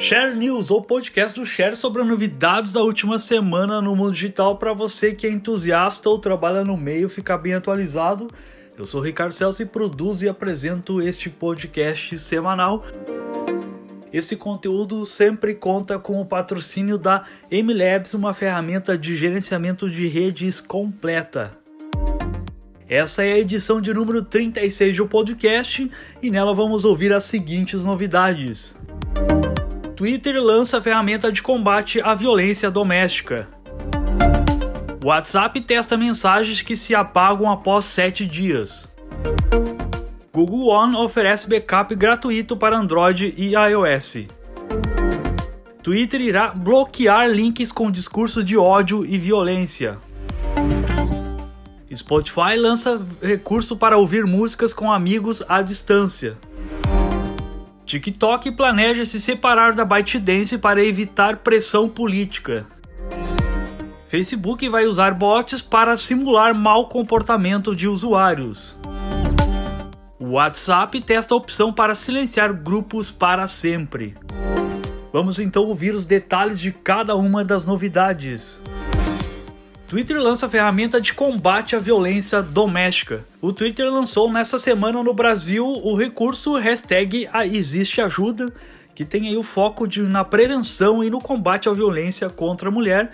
Share News, ou podcast do Share sobre novidades da última semana no mundo digital para você que é entusiasta ou trabalha no meio ficar bem atualizado. Eu sou Ricardo Celso e produzo e apresento este podcast semanal. Esse conteúdo sempre conta com o patrocínio da MLabs, uma ferramenta de gerenciamento de redes completa. Essa é a edição de número 36 do podcast e nela vamos ouvir as seguintes novidades. Twitter lança ferramenta de combate à violência doméstica. WhatsApp testa mensagens que se apagam após 7 dias. Google One oferece backup gratuito para Android e iOS. Twitter irá bloquear links com discurso de ódio e violência. Spotify lança recurso para ouvir músicas com amigos à distância. TikTok planeja se separar da ByteDance para evitar pressão política. Facebook vai usar bots para simular mau comportamento de usuários. O WhatsApp testa a opção para silenciar grupos para sempre. Vamos então ouvir os detalhes de cada uma das novidades. Twitter lança ferramenta de combate à violência doméstica. O Twitter lançou nesta semana no Brasil o recurso hashtag Existe Ajuda, que tem aí o foco de, na prevenção e no combate à violência contra a mulher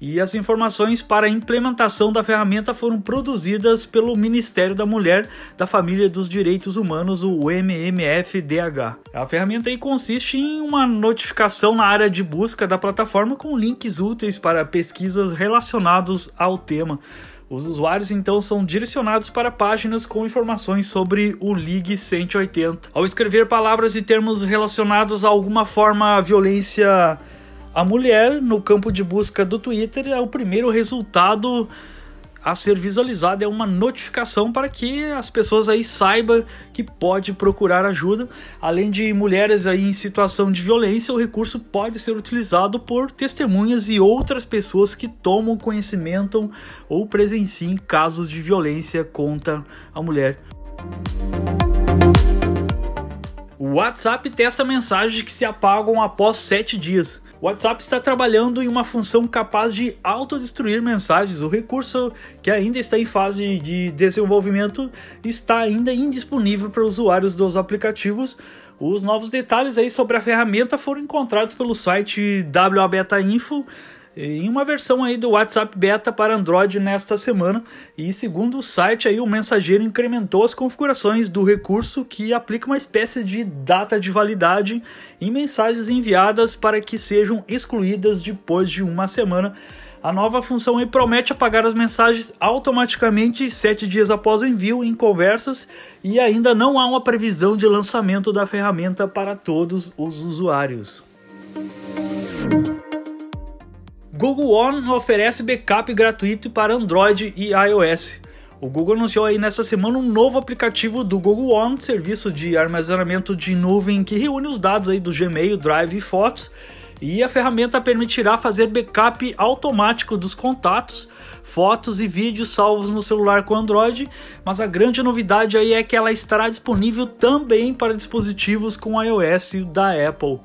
e as informações para a implementação da ferramenta foram produzidas pelo Ministério da Mulher, da Família e dos Direitos Humanos, o MMFDH. A ferramenta consiste em uma notificação na área de busca da plataforma com links úteis para pesquisas relacionados ao tema. Os usuários então são direcionados para páginas com informações sobre o Ligue 180. Ao escrever palavras e termos relacionados a alguma forma violência a mulher no campo de busca do Twitter é o primeiro resultado a ser visualizado, é uma notificação para que as pessoas aí saibam que pode procurar ajuda. Além de mulheres aí em situação de violência, o recurso pode ser utilizado por testemunhas e outras pessoas que tomam conhecimento ou presenciem casos de violência contra a mulher. O WhatsApp testa mensagens que se apagam após 7 dias. O WhatsApp está trabalhando em uma função capaz de autodestruir mensagens. O recurso, que ainda está em fase de desenvolvimento, está ainda indisponível para usuários dos aplicativos. Os novos detalhes aí sobre a ferramenta foram encontrados pelo site WA Info em uma versão aí do WhatsApp Beta para Android nesta semana. E segundo o site aí, o mensageiro incrementou as configurações do recurso que aplica uma espécie de data de validade em mensagens enviadas para que sejam excluídas depois de uma semana. A nova função promete apagar as mensagens automaticamente sete dias após o envio em conversas e ainda não há uma previsão de lançamento da ferramenta para todos os usuários. Google One oferece backup gratuito para Android e iOS. O Google anunciou aí nesta semana um novo aplicativo do Google One, serviço de armazenamento de nuvem que reúne os dados aí do Gmail, Drive e fotos. E a ferramenta permitirá fazer backup automático dos contatos, fotos e vídeos salvos no celular com Android, mas a grande novidade aí é que ela estará disponível também para dispositivos com iOS da Apple.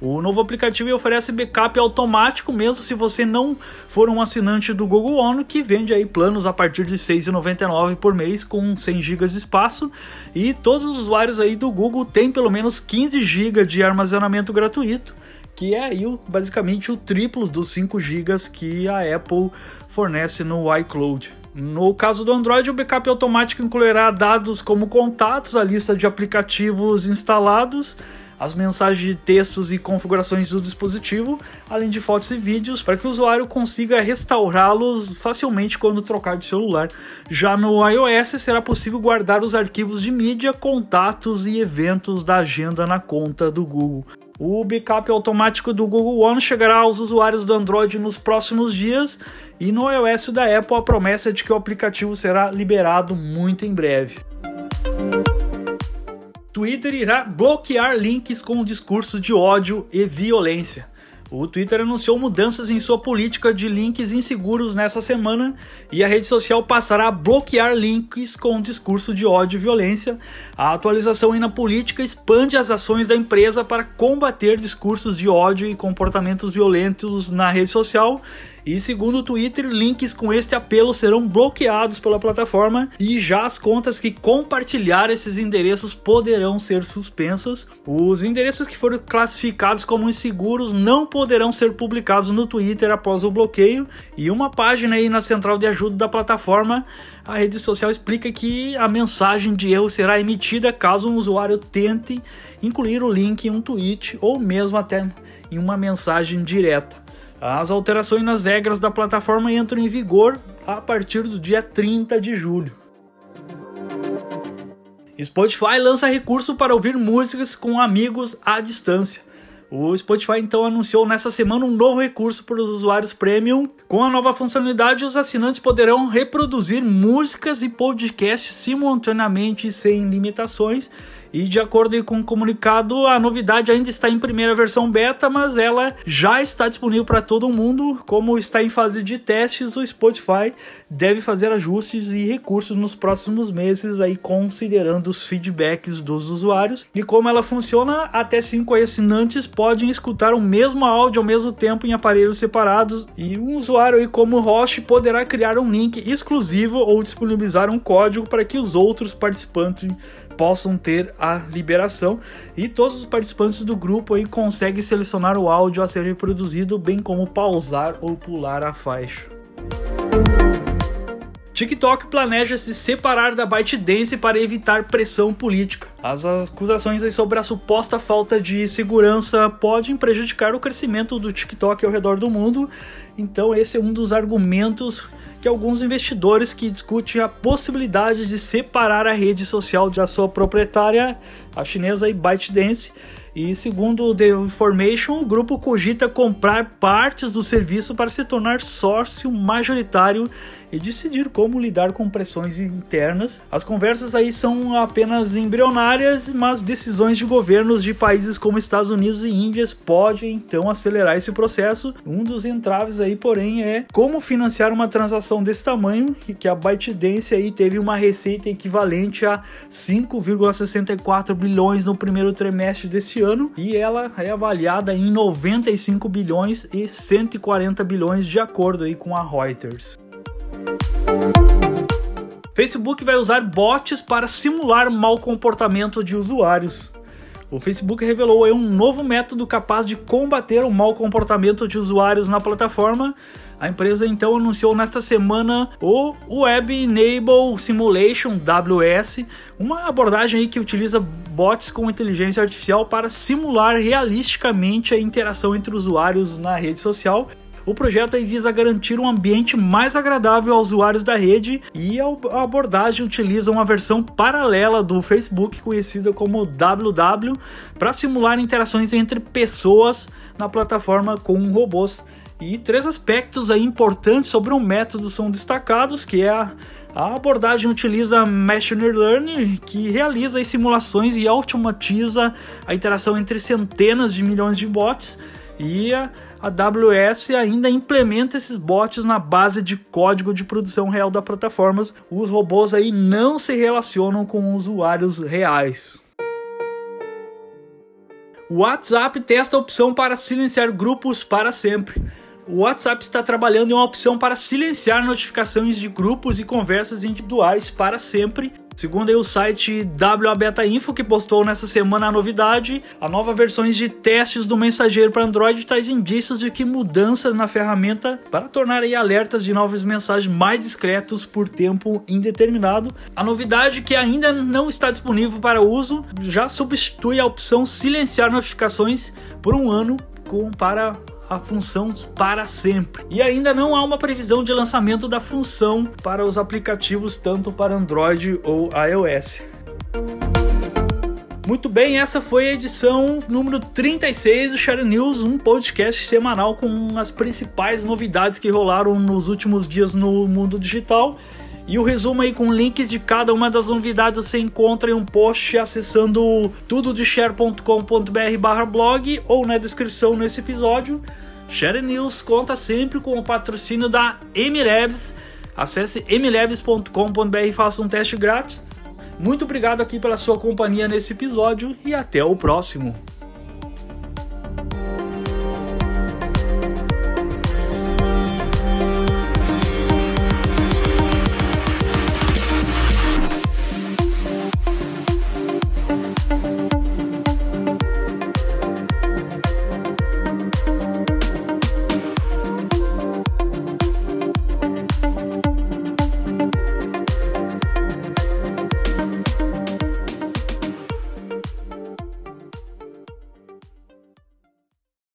O novo aplicativo oferece backup automático mesmo se você não for um assinante do Google One, que vende aí planos a partir de R$ 6,99 por mês com 100 GB de espaço. E todos os usuários aí do Google têm pelo menos 15 GB de armazenamento gratuito, que é aí basicamente o triplo dos 5 GB que a Apple fornece no iCloud. No caso do Android, o backup automático incluirá dados como contatos, a lista de aplicativos instalados as mensagens de textos e configurações do dispositivo, além de fotos e vídeos, para que o usuário consiga restaurá-los facilmente quando trocar de celular. Já no iOS será possível guardar os arquivos de mídia, contatos e eventos da agenda na conta do Google. O backup automático do Google One chegará aos usuários do Android nos próximos dias e no iOS da Apple a promessa é de que o aplicativo será liberado muito em breve. Twitter irá bloquear links com discurso de ódio e violência. O Twitter anunciou mudanças em sua política de links inseguros nessa semana e a rede social passará a bloquear links com discurso de ódio e violência. A atualização na política expande as ações da empresa para combater discursos de ódio e comportamentos violentos na rede social e segundo o Twitter, links com este apelo serão bloqueados pela plataforma e já as contas que compartilhar esses endereços poderão ser suspensas. Os endereços que foram classificados como inseguros não poderão ser publicados no Twitter após o bloqueio. E uma página aí na central de ajuda da plataforma, a rede social explica que a mensagem de erro será emitida caso um usuário tente incluir o link em um tweet ou mesmo até em uma mensagem direta. As alterações nas regras da plataforma entram em vigor a partir do dia 30 de julho. Spotify lança recurso para ouvir músicas com amigos à distância. O Spotify então anunciou nessa semana um novo recurso para os usuários premium. Com a nova funcionalidade, os assinantes poderão reproduzir músicas e podcasts simultaneamente sem limitações e de acordo com o comunicado, a novidade ainda está em primeira versão beta, mas ela já está disponível para todo mundo. Como está em fase de testes, o Spotify deve fazer ajustes e recursos nos próximos meses, aí considerando os feedbacks dos usuários. E como ela funciona, até cinco assinantes podem escutar o mesmo áudio ao mesmo tempo em aparelhos separados. E um usuário aí como host poderá criar um link exclusivo ou disponibilizar um código para que os outros participantes possam ter a liberação e todos os participantes do grupo aí conseguem selecionar o áudio a ser reproduzido, bem como pausar ou pular a faixa. TikTok planeja se separar da ByteDance para evitar pressão política. As acusações sobre a suposta falta de segurança podem prejudicar o crescimento do TikTok ao redor do mundo. Então esse é um dos argumentos que alguns investidores que discutem a possibilidade de separar a rede social da sua proprietária, a chinesa ByteDance, e segundo o The Information, o grupo cogita comprar partes do serviço para se tornar sócio majoritário e decidir como lidar com pressões internas. As conversas aí são apenas embrionárias, mas decisões de governos de países como Estados Unidos e Índias podem então acelerar esse processo. Um dos entraves aí, porém, é como financiar uma transação desse tamanho, que a ByteDance aí teve uma receita equivalente a 5,64 bilhões no primeiro trimestre desse ano e ela é avaliada em 95 bilhões e 140 bilhões de acordo aí com a Reuters. Facebook vai usar bots para simular mau comportamento de usuários. O Facebook revelou um novo método capaz de combater o mau comportamento de usuários na plataforma. A empresa então anunciou nesta semana o Web Enable Simulation WS, uma abordagem que utiliza bots com inteligência artificial para simular realisticamente a interação entre usuários na rede social o projeto visa garantir um ambiente mais agradável aos usuários da rede e a abordagem utiliza uma versão paralela do Facebook conhecida como WW para simular interações entre pessoas na plataforma com robôs. E três aspectos aí importantes sobre o método são destacados, que é a a abordagem utiliza Machine Learning, que realiza simulações e automatiza a interação entre centenas de milhões de bots, e a AWS ainda implementa esses bots na base de código de produção real da plataforma. Os robôs aí não se relacionam com usuários reais. O WhatsApp testa a opção para silenciar grupos para sempre. O WhatsApp está trabalhando em uma opção para silenciar notificações de grupos e conversas individuais para sempre Segundo o site WA Beta Info, que postou nessa semana a novidade, a nova versões de testes do mensageiro para Android traz indícios de que mudanças na ferramenta para tornar alertas de novas mensagens mais discretos por tempo indeterminado. A novidade que ainda não está disponível para uso já substitui a opção silenciar notificações por um ano com para a função para sempre. E ainda não há uma previsão de lançamento da função para os aplicativos tanto para Android ou iOS. Muito bem, essa foi a edição número 36 do Share News, um podcast semanal com as principais novidades que rolaram nos últimos dias no mundo digital. E o resumo aí com links de cada uma das novidades você encontra em um post acessando tudodeshare.com.br barra blog ou na descrição nesse episódio. Share News conta sempre com o patrocínio da MLabs. Acesse mlabs.com.br e faça um teste grátis. Muito obrigado aqui pela sua companhia nesse episódio e até o próximo.